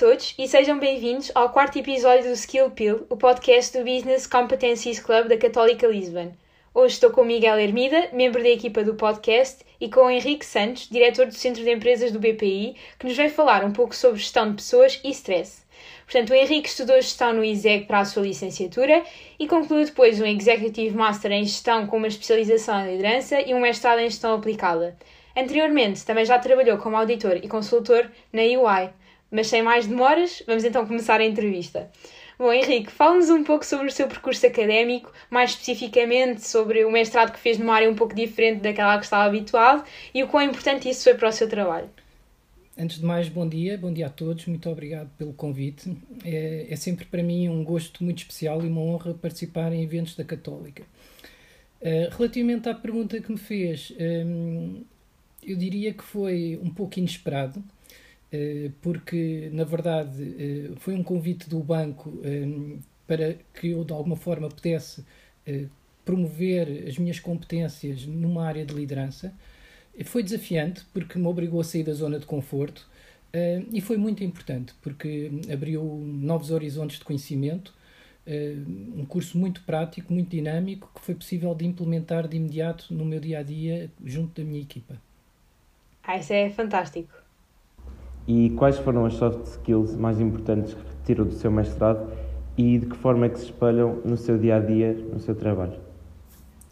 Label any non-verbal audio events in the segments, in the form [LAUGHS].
Todos e sejam bem-vindos ao quarto episódio do Skill Pill, o podcast do Business Competencies Club da Católica Lisbon. Hoje estou com Miguel Hermida, membro da equipa do podcast, e com Henrique Santos, diretor do Centro de Empresas do BPI, que nos vai falar um pouco sobre gestão de pessoas e stress. Portanto, o Henrique estudou gestão no ISEG para a sua licenciatura e concluiu depois um Executive Master em Gestão com uma especialização em liderança e um mestrado em Gestão Aplicada. Anteriormente, também já trabalhou como auditor e consultor na UI. Mas sem mais demoras, vamos então começar a entrevista. Bom, Henrique, fala-nos um pouco sobre o seu percurso académico, mais especificamente sobre o mestrado que fez numa área um pouco diferente daquela que estava habituado e o quão importante isso foi para o seu trabalho. Antes de mais, bom dia, bom dia a todos, muito obrigado pelo convite. É, é sempre para mim um gosto muito especial e uma honra participar em eventos da Católica. Uh, relativamente à pergunta que me fez, um, eu diria que foi um pouco inesperado, porque na verdade uh, foi um convite do banco um, para que eu de alguma forma pudesse promover as minhas competências numa área de liderança. Foi desafiante porque me obrigou a sair da zona de conforto e foi muito importante porque abriu novos horizontes de conhecimento, um curso muito prático, muito dinâmico que foi possível de implementar de imediato no meu dia a dia junto da minha equipa. Ah, isso é fantástico. E quais foram as soft skills mais importantes que tirou do seu mestrado e de que forma é que se espelham no seu dia a dia, no seu trabalho?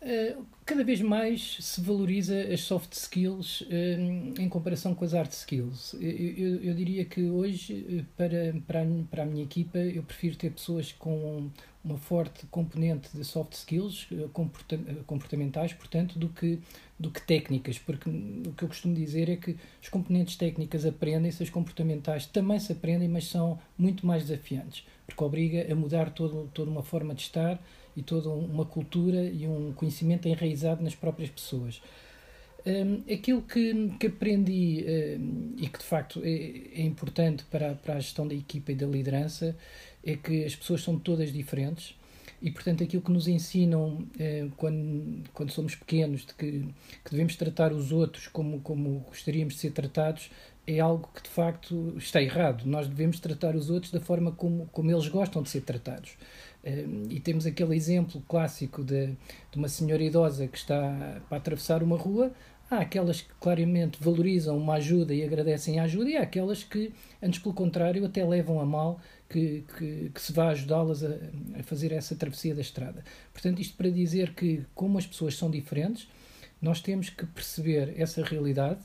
Uh, cada vez mais se valoriza as soft skills um, em comparação com as hard skills. Eu, eu, eu, diria que hoje, eh, para, para, para a minha equipa, eu prefiro ter pessoas com uma forte componente de soft skills eh, eh, comportamentais, portanto, do que, do que técnicas, porque o que eu costumo dizer é que as componentes técnicas aprendem-se, as comportamentais também se aprendem, mas são muito mais desafiantes, porque obriga a mudar todo, toda uma forma de estar e toda uma cultura e um conhecimento enraizado nas próprias pessoas. Um, aquilo que, que aprendi um, e que de facto é, é, importante para, para a gestão da equipa e da liderança é que as pessoas são todas diferentes e portanto aquilo que nos ensinam eh, quando, quando somos pequenos de que, que devemos tratar os outros como, como gostaríamos de ser tratados é algo que de facto está errado. Nós devemos tratar os outros da forma como, como eles gostam de ser tratados. E temos aquele exemplo clássico de, de uma senhora idosa que está para atravessar uma rua. Há aquelas que claramente valorizam uma ajuda e agradecem a ajuda, e há aquelas que, antes pelo contrário, até levam a mal que, que, que se vá ajudá-las a, a fazer essa travessia da estrada. Portanto, isto para dizer que, como as pessoas são diferentes, nós temos que perceber essa realidade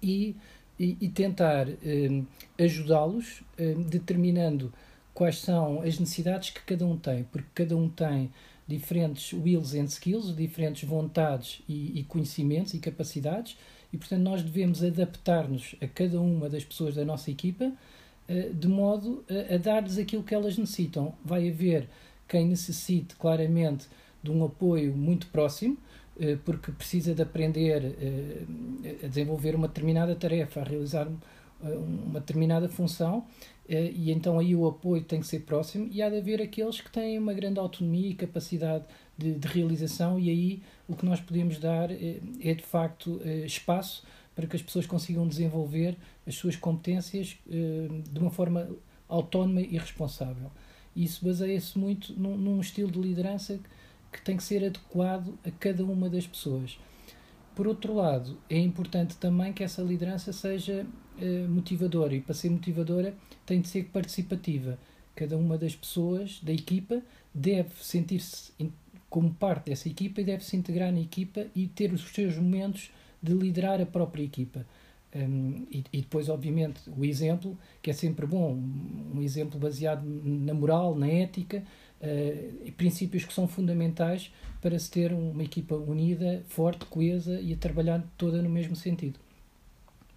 e, e, e tentar eh, ajudá-los, eh, determinando quais são as necessidades que cada um tem, porque cada um tem diferentes wills and skills, diferentes vontades e, e conhecimentos e capacidades, e portanto nós devemos adaptar-nos a cada uma das pessoas da nossa equipa uh, de modo a, a dar-lhes aquilo que elas necessitam. Vai haver quem necessite claramente de um apoio muito próximo, uh, porque precisa de aprender uh, a desenvolver uma determinada tarefa, a realizar uma determinada função, eh, e então aí o apoio tem que ser próximo e há de haver aqueles que têm uma grande autonomia e capacidade de, de realização e aí o que nós podemos dar é, é de facto eh, espaço para que as pessoas consigam desenvolver as suas competências de uma forma autónoma e responsável. Isso baseia-se muito num estilo de liderança que tem que ser adequado a cada uma das pessoas. Por outro lado, é importante também que essa liderança seja eh, motivadora e para ser motivadora tem de ser participativa. Cada uma das pessoas da equipa deve sentir-se como parte dessa equipa e deve se integrar na equipa e ter os seus momentos de liderar a própria equipa. Um, e, e, depois, obviamente, o exemplo, que é sempre bom, um exemplo baseado na moral, na ética, uh, princípios que são fundamentais para se ter uma equipa unida, forte, coesa e a trabalhar toda no mesmo sentido.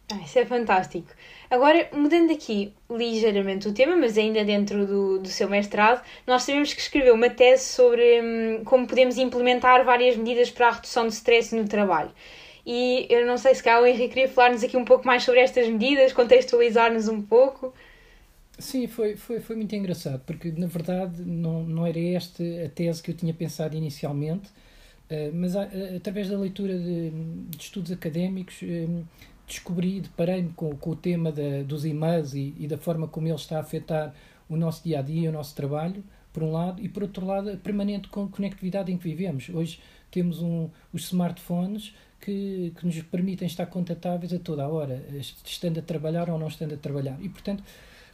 Ah, isso é fantástico. Agora, mudando aqui ligeiramente o tema, mas ainda dentro do, do seu mestrado, nós sabemos que escreveu uma tese sobre hum, como podemos implementar várias medidas para a redução de stress no trabalho. E eu não sei se cá o Henrique queria falar-nos aqui um pouco mais sobre estas medidas, contextualizar-nos um pouco. Sim, foi, foi, foi muito engraçado, porque na verdade não, não era esta a tese que eu tinha pensado inicialmente, uh, mas através da leitura de, de estudos académicos. Uh, descobri, deparei-me com, com o tema da, dos e-mails e, e, da forma como ele está a afetar o nosso dia a dia, o nosso trabalho, por um lado, e por outro lado, a permanente conectividade em que vivemos. Hoje temos um, os smartphones que, que nos permitem estar contatáveis a toda a hora, estando a trabalhar ou não estando a trabalhar. E, portanto,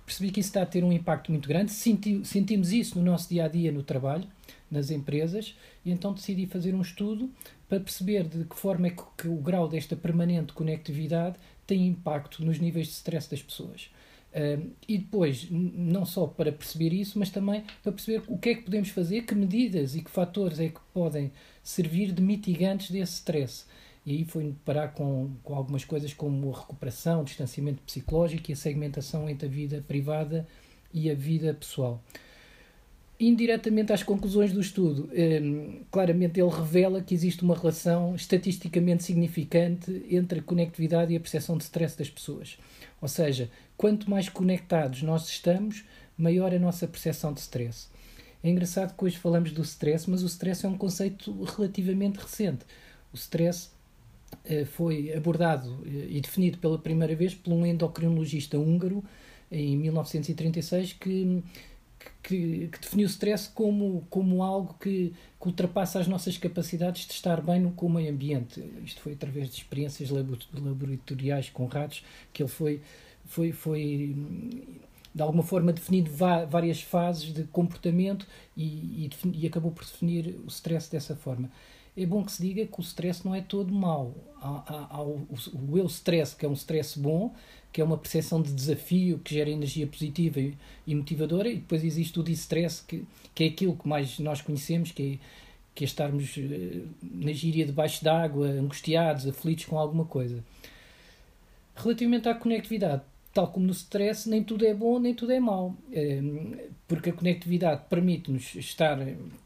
percebi que isso está a ter um impacto muito grande. Senti, sentimos isso no nosso dia a dia no trabalho, nas empresas, e então decidi fazer um estudo para perceber de que forma é que, que o grau desta permanente conectividade tem impacto nos níveis de stress das pessoas. E depois, não só para perceber isso, mas também para perceber o que é que podemos fazer, que medidas e que fatores é que podem servir de mitigantes desse stress. E aí foi parar com, com algumas coisas como a recuperação, o distanciamento psicológico e a segmentação entre a vida privada e a vida pessoal. Indiretamente às conclusões do estudo, um, claramente ele revela que existe uma relação estatisticamente significante entre a conectividade e a percepção de stress das pessoas. Ou seja, quanto mais conectados nós estamos, maior a nossa percepção de stress. É engraçado que hoje falamos do stress, mas o stress é um conceito relativamente recente. O stress foi abordado eh, e definido pela primeira vez por um endocrinologista húngaro em 1936 que, que, que definiu o stress como, como algo que, que, ultrapassa as nossas capacidades de estar bem no, com o meio ambiente. Isto foi através de experiências laboratoriais com ratos que ele foi, foi, foi de alguma forma definido várias fases de comportamento e, e, e acabou por definir o stress dessa forma é bom que se diga que o stress não é todo mau. Há, há, há o, o eu stress, que é um stress bom, que é uma percepção de desafio que gera energia positiva e, e motivadora, e depois existe o distress, que, que é aquilo que mais nós conhecemos, que é, que é estarmos uh, na gíria debaixo d'água, angustiados, aflitos com alguma coisa. Relativamente à conectividade, tal como no stress, nem tudo é bom, nem tudo é mau. Ehm, porque a conectividade permite-nos estar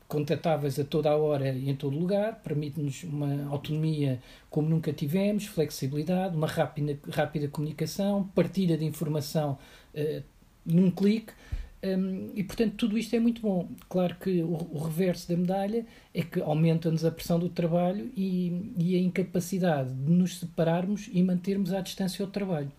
contatáveis a toda a hora e em todo lugar, permite-nos uma autonomia como nunca tivemos, flexibilidade, uma rápida, rápida comunicação, partilha de informação uh, num clique. Um, e portanto tudo isto é muito bom. Claro que o, o reverso da medalha é que aumenta-nos a pressão do trabalho e, e a incapacidade de nos separarmos e mantermos à distância o trabalho.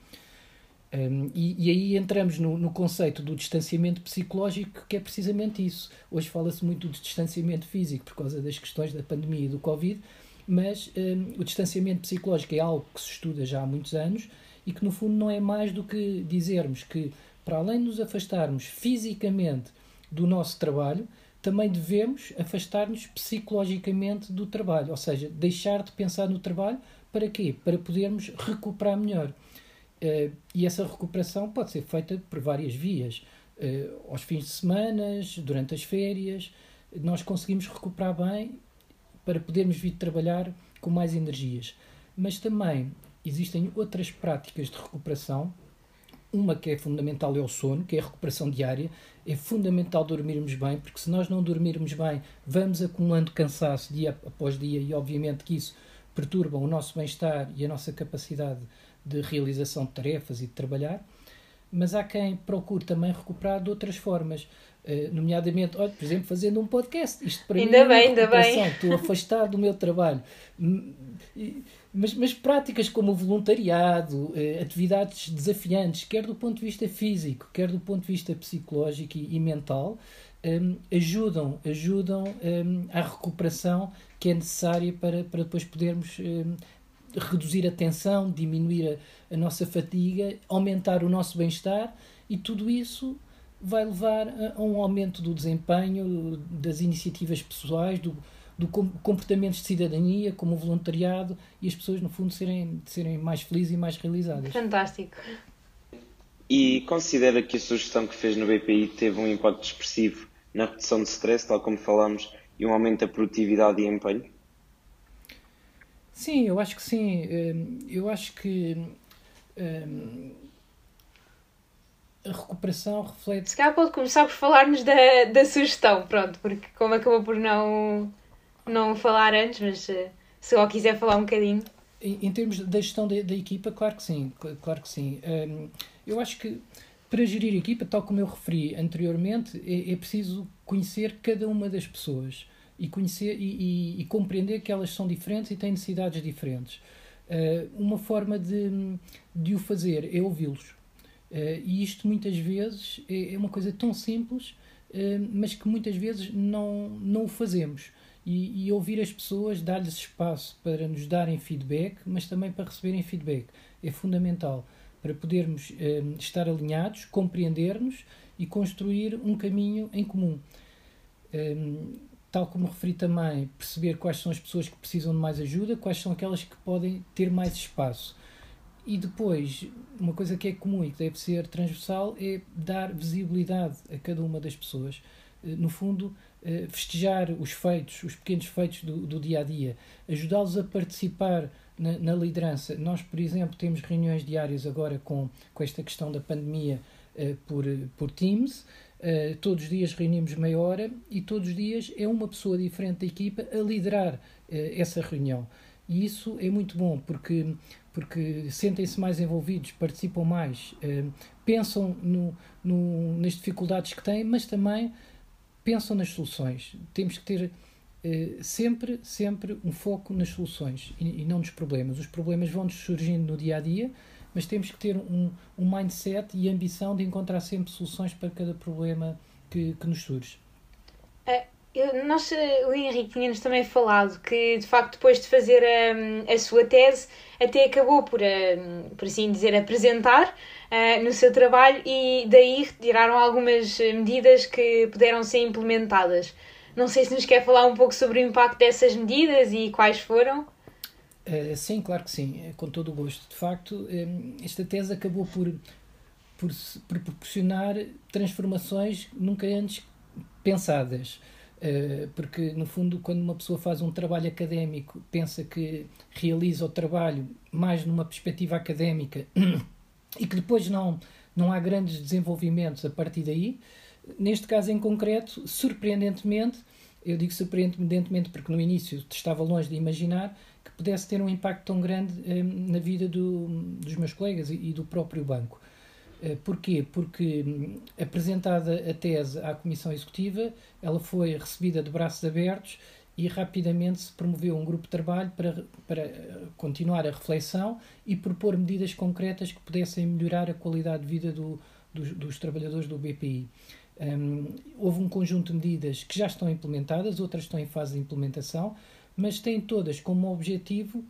Um, e, e, aí entramos no, no, conceito do distanciamento psicológico, que é precisamente isso. Hoje fala-se muito do distanciamento físico por causa das questões da pandemia e do Covid, mas um, o distanciamento psicológico é algo que se estuda já há muitos anos e que, no fundo, não é mais do que dizermos que, para além de nos afastarmos fisicamente do nosso trabalho, também devemos afastar-nos psicologicamente do trabalho, ou seja, deixar de pensar no trabalho para quê? Para podermos recuperar melhor. Uh, e essa recuperação pode ser feita por várias vias. Uh, aos fins de semana, durante as férias, nós conseguimos recuperar bem para podermos vir trabalhar com mais energias. Mas também existem outras práticas de recuperação. Uma que é fundamental é o sono, que é a recuperação diária. É fundamental dormirmos bem, porque se nós não dormirmos bem, vamos acumulando cansaço dia após dia e, obviamente, que isso perturba o nosso bem-estar e a nossa capacidade de realização de tarefas e de trabalhar, mas há quem procure também recuperar de outras formas, uh, nomeadamente, olha, por exemplo, fazendo um podcast. Isto para ainda mim bem, é ainda bem. Estou afastado do meu trabalho. Mas, mas práticas como o voluntariado, uh, atividades desafiantes, quer do ponto de vista físico, quer do ponto de vista psicológico e, e mental, um, ehm, ajudam, ajudam um, à recuperação que é necessária para, para depois podermos um, reduzir a tensão, diminuir a, a nossa fatiga, aumentar o nosso bem-estar e tudo isso vai levar a, a, um aumento do desempenho, das iniciativas pessoais, do, do comportamentos de cidadania, como o voluntariado e as pessoas, no fundo, serem, serem mais felizes e mais realizadas. Fantástico. E considera que a sugestão que fez no BPI teve um impacto expressivo na redução de stress, tal como falámos, e um aumento da produtividade e empenho? Sim, eu acho que sim. Hum, eu acho que hum, a recuperação reflete. Se calhar pode começar por falar-nos da, da sugestão, pronto, porque como acabou por não, não falar antes, mas eh, se só quiser falar um bocadinho. Em, em termos da gestão da, da, equipa, claro que sim, claro que sim. Um, eu acho que para gerir a equipa, tal como eu referi anteriormente, é, é preciso conhecer cada uma das pessoas e conhecer e, e, e, compreender que elas são diferentes e têm necessidades diferentes. Uh, uma forma de, de o fazer é ouvi-los. Uh, e isto muitas vezes é, é uma coisa tão simples, uh, mas que muitas vezes não, não o fazemos. E, e ouvir as pessoas, dar-lhes espaço para nos darem feedback, mas também para receberem feedback, é fundamental para podermos estar alinhados, compreender-nos e construir um caminho em comum. Um, tal como referi também, perceber quais são as pessoas que precisam de mais ajuda, quais são aquelas que podem ter mais espaço. E depois, uma coisa que é comum e que deve ser transversal é dar visibilidade a cada uma das pessoas. Eh, no fundo, eh, festejar os feitos, os pequenos feitos do, do dia a dia, ajudá-los a participar na, na, liderança. Nós, por exemplo, temos reuniões diárias agora com, com esta questão da pandemia uh, por, por Teams. Uh, todos os dias reunimos meia hora e todos os dias é uma pessoa diferente da equipa a liderar uh, essa reunião. E isso é muito bom porque, porque sentem-se mais envolvidos, participam mais, uh, pensam no, no, nas dificuldades que têm, mas também pensam nas soluções. Temos que ter sempre, sempre um foco nas soluções e, e não nos problemas. Os problemas vão-nos surgindo no dia a dia mas temos que ter um, um mindset e ambição de encontrar sempre soluções para cada problema que, que nos surge. Eu, nós, o Henrique tinha-nos também falado que, de facto, depois de fazer a, a sua tese, até acabou por, a, por assim dizer, apresentar no seu trabalho e daí retiraram algumas medidas que puderam ser implementadas. Não sei se nos quer falar um pouco sobre o impacto dessas medidas e quais foram. Uh, sim, claro que sim, eh, com todo o gosto. De facto, eh, esta tese acabou por, por, por, proporcionar transformações nunca antes pensadas. Porque, no fundo, quando uma pessoa faz um trabalho académico, pensa que realiza o trabalho mais numa perspectiva académica e que depois não, não há grandes desenvolvimentos a partir daí. Neste caso em concreto, surpreendentemente, eu digo surpreendentemente porque no início estava longe de imaginar, pudesse ter um impacto tão grande eh, na vida do, dos meus colegas e, e do próprio banco. Eh, porquê? Porque hum, apresentada a tese à Comissão Executiva, ela foi recebida de braços abertos e rapidamente se promoveu um grupo de trabalho para, para continuar a reflexão e propor medidas concretas que pudessem melhorar a qualidade de vida do, dos, dos, trabalhadores do BPI. Um, houve um conjunto de medidas que já estão implementadas, outras estão em fase de implementação, mas têm todas como objetivo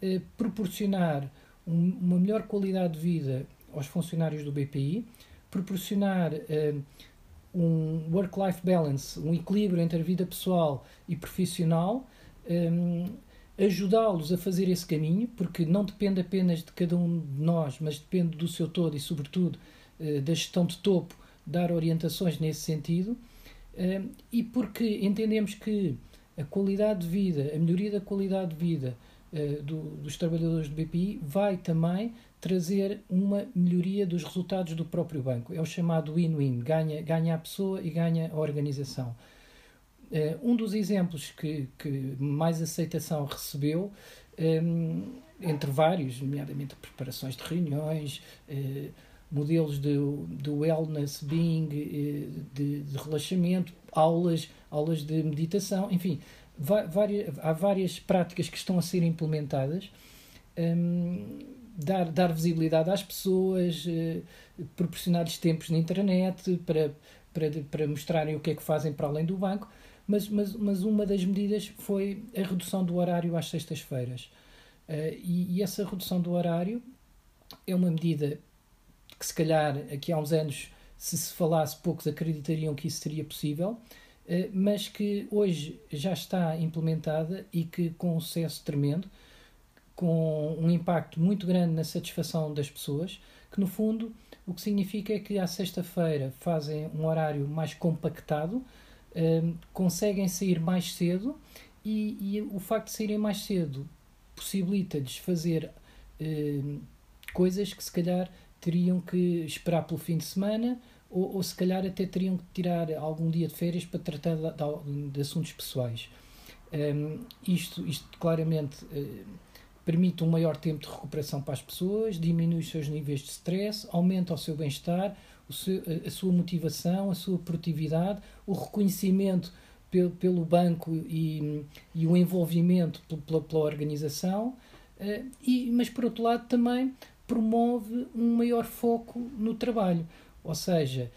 eh, proporcionar um, uma melhor qualidade de vida aos funcionários do BPI, proporcionar eh, um work-life balance, um equilíbrio entre a vida pessoal e profissional, ajudá-los a fazer esse caminho, porque não depende apenas de cada um de nós, mas depende do seu todo e, sobretudo, eh, da gestão de topo, dar orientações nesse sentido, eh, e porque entendemos que a qualidade de vida, a melhoria da qualidade de vida do, dos trabalhadores do BPI vai também trazer uma melhoria dos resultados do próprio banco. É o chamado win-win, ganha, ganha a pessoa e ganha a organização. Uh, um dos exemplos que, que mais aceitação recebeu, entre vários, nomeadamente preparações de reuniões, modelos de, de wellness, being, de, de relaxamento, aulas, aulas de meditação, enfim, várias, há várias práticas que estão a ser implementadas. Um, dar, dar visibilidade às pessoas, uh, proporcionar-lhes tempos na internet para, para, para mostrarem o que é que fazem para além do banco, mas, mas, mas uma das medidas foi a redução do horário às sextas-feiras. Uh, e, e, essa redução do horário é uma medida que, se calhar, aqui há uns anos, se se falasse, poucos acreditariam que isso seria possível. Eh, mas que hoje já está implementada e que com um sucesso tremendo, com um impacto muito grande na satisfação das pessoas, que no fundo o que significa é que à sexta-feira fazem um horário mais compactado, eh, conseguem sair mais cedo e, e, o facto de saírem mais cedo possibilita-lhes fazer eh, coisas que se calhar teriam que esperar pelo fim de semana ou, ou se calhar até teriam que tirar algum dia de férias para tratar de, de, assuntos pessoais. Um, isto, isto claramente uh, permite um maior tempo de recuperação para as pessoas, diminui os seus níveis de stress, aumenta o seu bem-estar, a sua motivação, a sua produtividade, o reconhecimento pelo, pelo banco e, e o envolvimento pela, pela organização Uh, e, mas, por outro lado, também promove um maior foco no trabalho. Ou seja,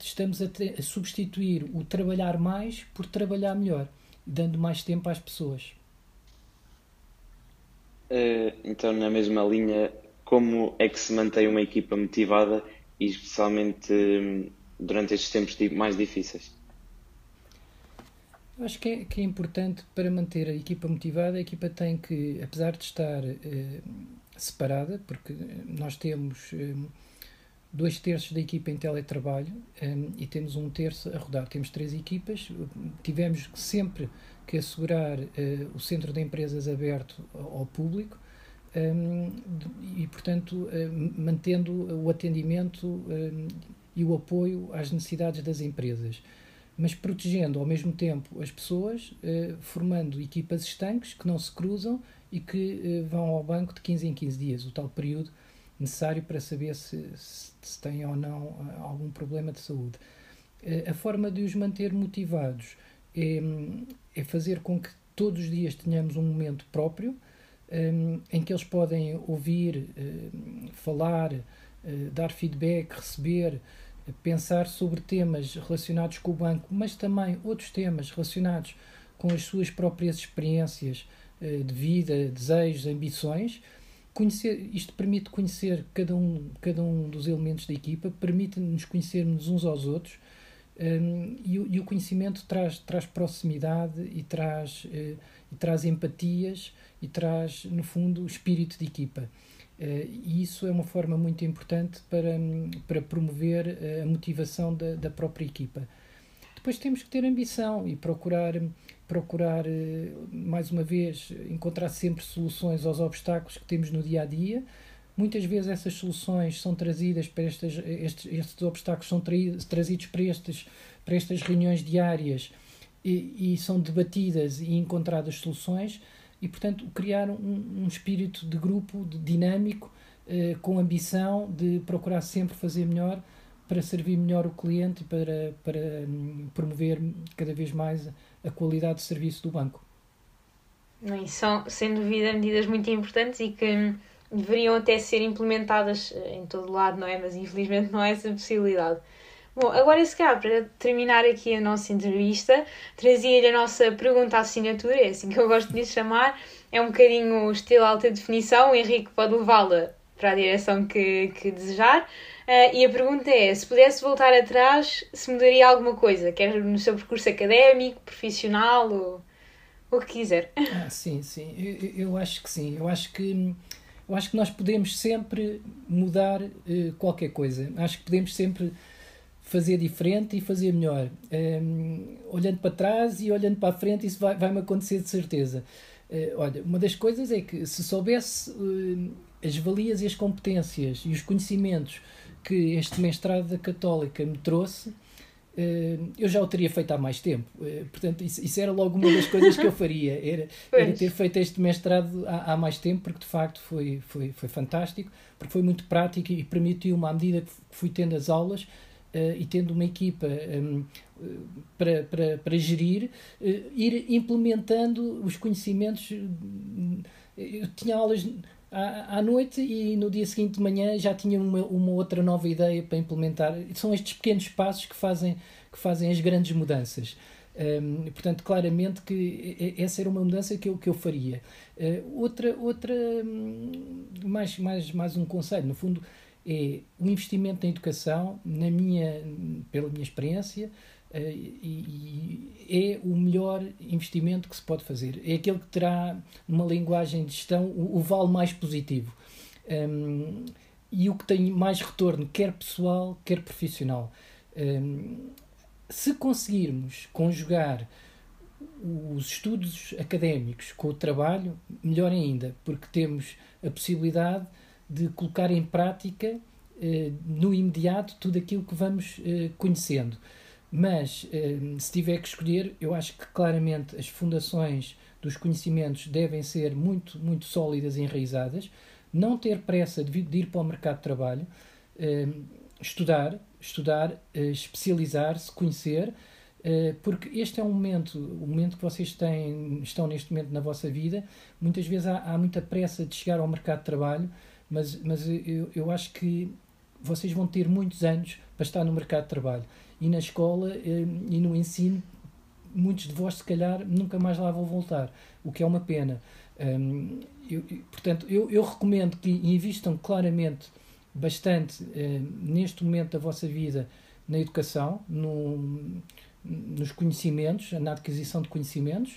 estamos a, a substituir o trabalhar mais por trabalhar melhor, dando mais tempo às pessoas. Uh, então, na mesma linha, como é que se mantém uma equipa motivada e especialmente um, durante estes tempos mais difíceis? Eu acho que é, que é importante para manter a equipa motivada, a equipa tem que, apesar de estar eh, separada, porque nós temos eh, dois terços da equipa em teletrabalho eh, e temos um terço a rodar. Temos três equipas, tivemos sempre que assegurar eh, o centro de empresas aberto ao, público e, portanto, eh, mantendo o atendimento e o apoio às necessidades das empresas mas protegendo ao mesmo tempo as pessoas, eh, formando equipas estanques que não se cruzam e que eh, vão ao banco de 15 em 15 dias, o tal período necessário para saber se, se, se têm ou não eh, algum problema de saúde. a forma de os manter motivados é, é fazer com que todos os dias tenhamos um momento próprio em que eles podem ouvir, falar, dar feedback, receber pensar sobre temas relacionados com o banco, mas também outros temas relacionados com as suas próprias experiências eh, de vida, desejos, ambições. Conhecer, isto permite conhecer cada um, cada um dos elementos da equipa, permite-nos conhecermos uns aos outros um, e, e, o conhecimento traz, traz proximidade e traz, uh, e traz empatias e traz, no fundo, espírito de equipa. Uh, e isso é uma forma muito importante para, para promover a motivação da, da própria equipa. Depois temos que ter ambição e procurar, procurar uh, mais uma vez, encontrar sempre soluções aos obstáculos que temos no dia a dia. Muitas vezes essas soluções são trazidas para estas, estes, estes obstáculos são trazidos para, estes, para estas reuniões diárias e, e são debatidas e encontradas soluções e, portanto, criar um, um espírito de grupo de, dinâmico, eh, com ambição de procurar sempre fazer melhor para servir melhor o cliente e para, para um, promover cada vez mais a qualidade de serviço do banco. E são, sem dúvida, medidas muito importantes e que deveriam até ser implementadas eh, em todo lado, não é? Mas infelizmente não há essa possibilidade. Bom, agora se calhar para terminar aqui a nossa entrevista, trazia-lhe a nossa pergunta à assinatura, é assim que eu gosto de lhe chamar, é um bocadinho estilo alta definição, o Henrique pode levá-la para a direção que, que desejar. Uh, e a pergunta é: se pudesse voltar atrás, se mudaria alguma coisa, quer no seu percurso académico, profissional, ou o que quiser? [LAUGHS] Ah, sim, sim, eu, eu acho que sim. Eu acho que eu acho que nós podemos sempre mudar uh, qualquer coisa. Acho que podemos sempre fazer diferente e fazer melhor. Um, olhando para trás e olhando para a frente, isso vai, vai-me acontecer de certeza. Uh, olha, uma das coisas é que se soubesse as valias e as competências e os conhecimentos que este mestrado da Católica me trouxe, uh, eu já o teria feito há mais tempo. portanto, isso, isso, era logo uma das coisas que eu faria, [LAUGHS] era, era ter feito este mestrado há, há, mais tempo, porque de facto foi, foi, foi fantástico, porque foi muito prático e permitiu-me, à medida que fui tendo as aulas, uh, e tendo uma equipa um, para, para, para gerir, uh, ir implementando os conhecimentos. Eu tinha aulas à, à noite e no dia seguinte de manhã já tinha uma, uma outra nova ideia para implementar. São estes pequenos passos que fazem, que fazem as grandes mudanças. Um, portanto, claramente que essa era uma mudança que eu, que eu faria. Uh, outra, outra hum, mais, mais, mais um conselho, no fundo, é o investimento na educação, na minha, pela minha experiência, e, e, é o melhor investimento que se pode fazer. É aquele que terá, numa linguagem de gestão, o, vale mais positivo. Um, e o que tem mais retorno, quer pessoal, quer profissional. Um, se conseguirmos conjugar os estudos académicos com o trabalho, melhor ainda, porque temos a possibilidade de colocar em prática eh, no imediato tudo aquilo que vamos eh, conhecendo. Mas, eh, se tiver que escolher, eu acho que claramente as fundações dos conhecimentos devem ser muito, muito sólidas e enraizadas, não ter pressa de, ir para o mercado de trabalho, estudar, estudar, especializar-se, conhecer porque este é um momento, o momento que vocês têm, estão neste momento na vossa vida, muitas vezes há, há muita pressa de chegar ao mercado de trabalho, mas, mas eu, eu acho que vocês vão ter muitos anos para estar no mercado de trabalho. E na escola uh, e no ensino, muitos de vós, se calhar, nunca mais lá vão voltar, o que é uma pena. Eu, portanto, eu, eu recomendo que invistam claramente bastante uh, neste momento da vossa vida na educação, no, nos conhecimentos, na aquisição de conhecimentos,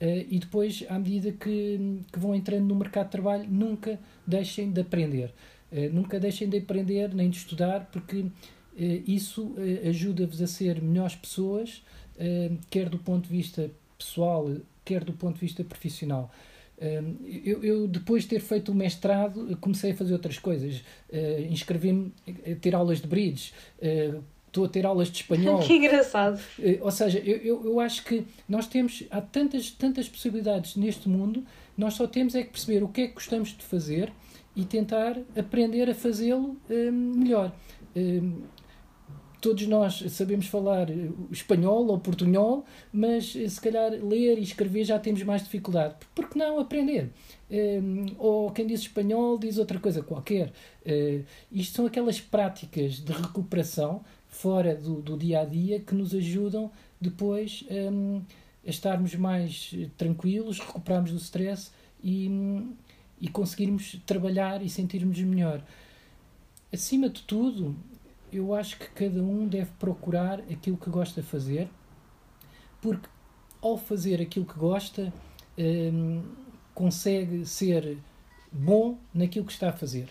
uh, e depois, à medida que, que vão entrando no mercado de trabalho, nunca deixem de aprender. Uh, nunca deixem de aprender nem de estudar, porque isso ajuda-vos a ser melhores pessoas, quer do ponto de vista pessoal, quer do ponto de vista profissional. Eu, eu, depois de ter feito o mestrado, comecei a fazer outras coisas. Inscrevi-me a ter aulas de bridge, estou a ter aulas de espanhol. [LAUGHS] que engraçado. Eh, ou seja, eu, eu, eu acho que nós temos, há tantas, tantas possibilidades neste mundo, nós só temos é que perceber o que é que gostamos de fazer e tentar aprender a fazê-lo melhor. Todos nós sabemos falar eh, espanhol ou portunhol, mas eh, se calhar ler e escrever já temos mais dificuldade. Por que não aprender? Um, ou quem diz espanhol diz outra coisa qualquer. Uh, isto são aquelas práticas de recuperação fora do, do dia a dia que nos ajudam depois um, a estarmos mais tranquilos, recuperarmos do stress e, e conseguirmos trabalhar e sentirmos melhor. Acima de tudo, eu acho que cada um deve procurar aquilo que gosta de fazer, porque ao fazer aquilo que gosta, um, consegue ser bom naquilo que está a fazer.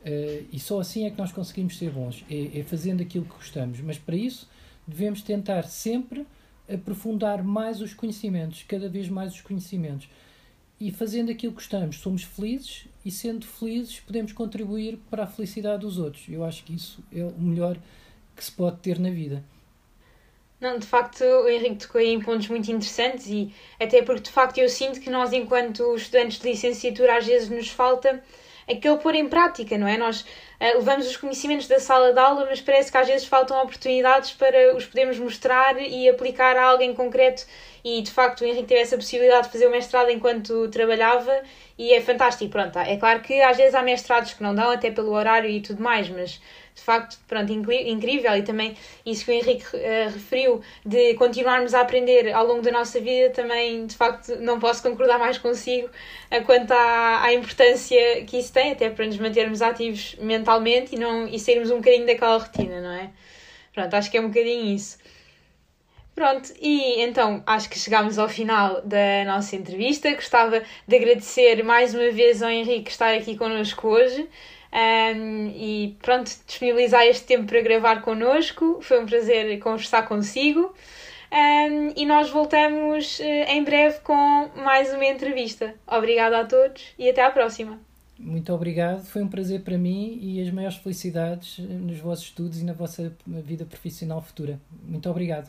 Uh, e só assim é que nós conseguimos ser bons, é, é, fazendo aquilo que gostamos. Mas para isso devemos tentar sempre aprofundar mais os conhecimentos, cada vez mais os conhecimentos. E fazendo aquilo que gostamos, somos felizes e sendo felizes podemos contribuir para a felicidade dos outros. Eu acho que isso é o melhor que se pode ter na vida. Não, de facto, o Henrique tocou em pontos muito interessantes e até porque de facto eu sinto que nós, enquanto estudantes de licenciatura, às vezes nos falta aquele pôr em prática, não é? Nós uh, levamos os conhecimentos da sala de aula, mas parece que às vezes faltam oportunidades para os podermos mostrar e aplicar a alguém concreto. E de facto o Henrique teve essa possibilidade de fazer o mestrado enquanto trabalhava e é fantástico. Pronto, é claro que às vezes há mestrados que não dão, até pelo horário e tudo mais, mas de facto, pronto, incrível e também isso que o Henrique uh, referiu de continuarmos a aprender ao longo da nossa vida também, de facto, não posso concordar mais consigo quanto à, à importância que isso tem, até para nos mantermos ativos mentalmente e, não, e sairmos um bocadinho daquela rotina, não é? Pronto, acho que é um bocadinho isso. Pronto, e então acho que chegámos ao final da nossa entrevista. Gostava de agradecer mais uma vez ao Henrique estar aqui connosco hoje. Um, e pronto, disponibilizar este tempo para gravar connosco. Foi um prazer conversar consigo. Um, e nós voltamos uh, em breve com mais uma entrevista. Obrigada a todos e até à próxima. Muito obrigado, foi um prazer para mim e as maiores felicidades nos vossos estudos e na vossa vida profissional futura. Muito obrigado.